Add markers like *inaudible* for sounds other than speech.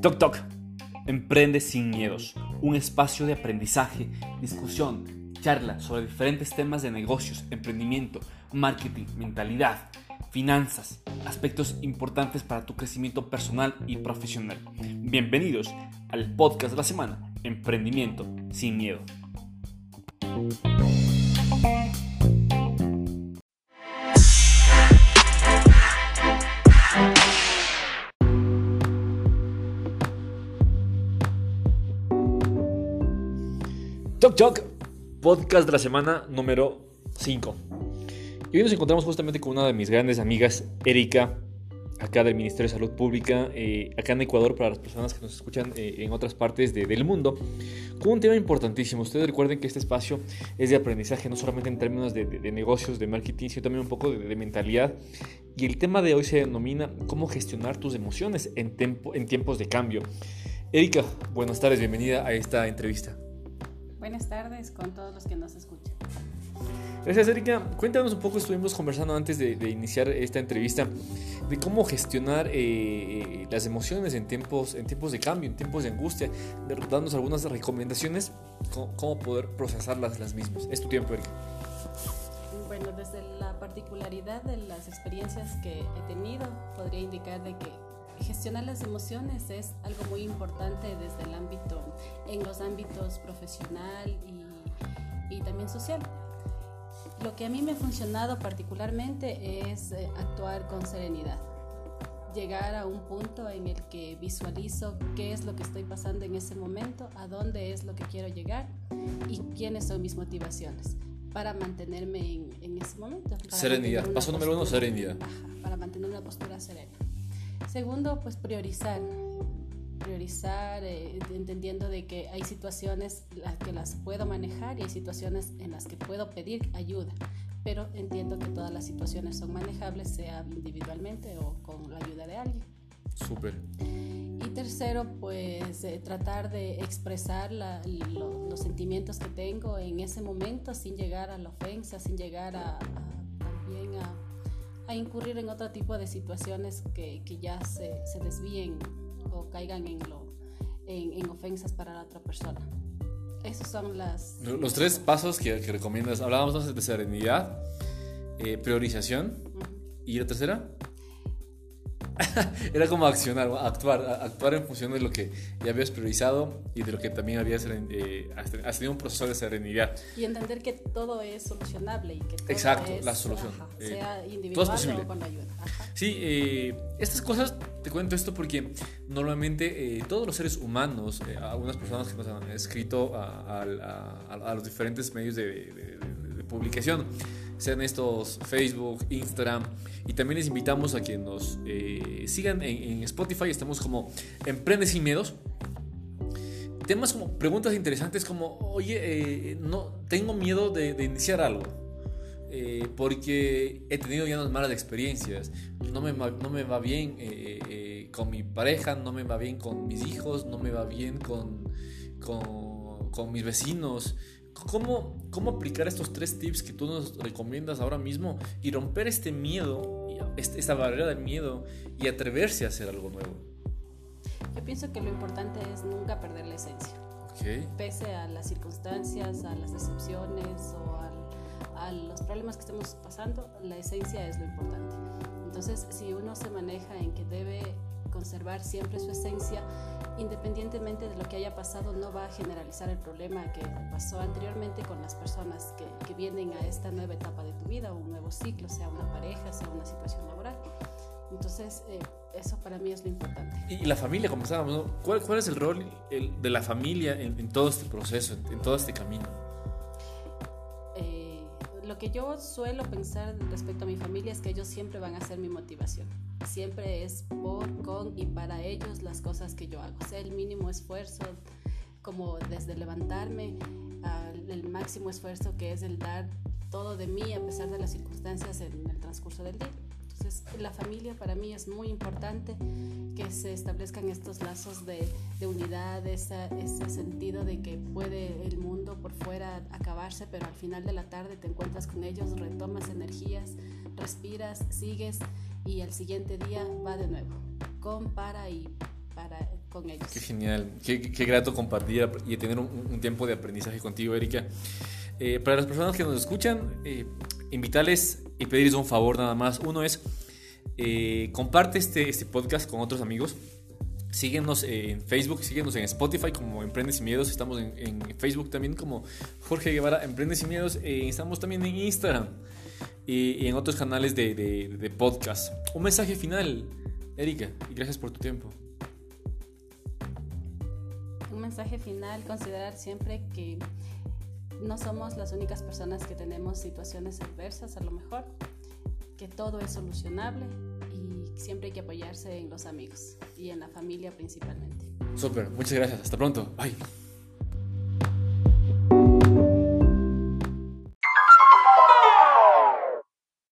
Toc Toc. Emprende sin miedos. Un espacio de aprendizaje, discusión, charla sobre diferentes temas de negocios, emprendimiento, marketing, mentalidad, finanzas, aspectos importantes para tu crecimiento personal y profesional. Bienvenidos al podcast de la semana, Emprendimiento sin miedo. Toc Toc, podcast de la semana número 5. Y hoy nos encontramos justamente con una de mis grandes amigas, Erika, acá del Ministerio de Salud Pública, eh, acá en Ecuador, para las personas que nos escuchan eh, en otras partes del mundo, con un tema importantísimo. Ustedes recuerden que este espacio es de aprendizaje, no solamente en términos de, negocios, de marketing, sino también un poco de, mentalidad. Y el tema de hoy se denomina cómo gestionar tus emociones en, en tiempos de cambio. Erika, buenas tardes, bienvenida a esta entrevista. Buenas tardes con todos los que nos escuchan. Gracias, Erika. Cuéntanos un poco, estuvimos conversando antes de, iniciar esta entrevista, de cómo gestionar eh, eh, las emociones en tiempos, en tiempos de cambio, en tiempos de angustia, dándonos algunas recomendaciones, cómo, cómo poder procesarlas las mismas. Es tu tiempo, Erika. Bueno, desde la particularidad de las experiencias que he tenido, podría indicar de que gestionar las emociones es algo muy importante desde el ámbito, en los ámbitos profesional y, y también social. Lo que a mí me ha funcionado particularmente es eh, actuar con serenidad, llegar a un punto en el que visualizo qué es lo que estoy pasando en ese momento, a dónde es lo que quiero llegar y quiénes son mis motivaciones para mantenerme en, en ese momento. Serenidad. Paso número uno, serenidad. para mantener una postura serena. Segundo, pues priorizar. Priorizar, eh, entendiendo de que hay situaciones las que las puedo manejar y hay situaciones en las que puedo pedir ayuda. Pero entiendo que todas las situaciones son manejables, sea individualmente o con la ayuda de alguien. Súper. Y tercero, pues eh, tratar de expresar los sentimientos que tengo en ese momento sin llegar a la ofensa, sin llegar a también a a incurrir en otro tipo de situaciones que, que ya se, se, desvíen o caigan en, lo, en, en, ofensas para la otra persona. Esos son las... Los tres pasos que, que recomiendas. Hablábamos entonces de serenidad, eh, priorización y la tercera. *laughs* Era como accionar, actuar, actuar en función de lo que ya habías priorizado y de lo que también habías eh, has tenido un proceso de serenidad. Y entender que todo es solucionable y que todo Exacto, la solución. Eh, sea individual todo es posible. o con ayuda. Sí, eh, estas cosas, te cuento esto porque normalmente todos los seres humanos, algunas personas que nos han escrito a, a, a los diferentes medios de, de, de publicación, sean estos Facebook, Instagram. Y también les invitamos a que nos eh, sigan en, Spotify. Estamos como Emprende sin miedos. Temas como preguntas interesantes como, oye, eh, no, tengo miedo de, iniciar algo. Eh, porque he tenido ya unas malas experiencias. No me, no me va bien con mi pareja, no me va bien con mis hijos, no me va bien con, con, con mis vecinos. ¿Cómo, ¿Cómo aplicar estos tres tips que tú nos recomiendas ahora mismo y romper este miedo, esta barrera del miedo y atreverse a hacer algo nuevo? Yo pienso que lo importante es nunca perder la esencia. Pese a las circunstancias, a las decepciones o a los problemas que estemos pasando, la esencia es lo importante. Entonces, si uno se maneja en que debe conservar siempre su esencia, independientemente de lo que haya pasado, no va a generalizar el problema que pasó anteriormente con las personas que, vienen a esta nueva etapa de tu vida, un nuevo ciclo, sea una pareja, sea una situación laboral. Entonces, eh, eso para mí es lo importante. Y la familia, como estábamos, ¿Cuál, ¿Cuál, es el rol de la familia en, todo este proceso, en, todo este camino? Lo que yo suelo pensar respecto a mi familia es que ellos siempre van a ser mi motivación siempre es por, con y para ellos las cosas que yo hago. O sea, el mínimo esfuerzo, como desde levantarme al el máximo esfuerzo que es el dar todo de mí a pesar de las circunstancias en el transcurso del día. Entonces la familia para mí es muy importante que se establezcan estos lazos de, de unidad, esa, ese sentido de que puede el mundo por fuera acabarse, pero al final de la tarde te encuentras con ellos, retomas energías, respiras, sigues y el siguiente día va de nuevo, con, para y para con ellos. Qué genial, qué, qué grato compartir y tener un, un, tiempo de aprendizaje contigo, Erika. Eh, para las personas que nos escuchan, eh, invitarles y pedirles un favor nada más. Uno es, eh, comparte este, este podcast con otros amigos. Síguenos en Facebook, síguenos en Spotify como Emprendes y Miedos. Estamos en, Facebook también como Jorge Guevara Emprendes y Miedos. Eh, estamos también en Instagram y, y en otros canales de, de, de, podcast. Un mensaje final, Erika, y gracias por tu tiempo. Un mensaje final, considerar siempre que no somos las únicas personas que tenemos situaciones adversas, a lo mejor, que todo es solucionable y siempre hay que apoyarse en los amigos y en la familia principalmente. Súper, muchas gracias. Hasta pronto. Bye.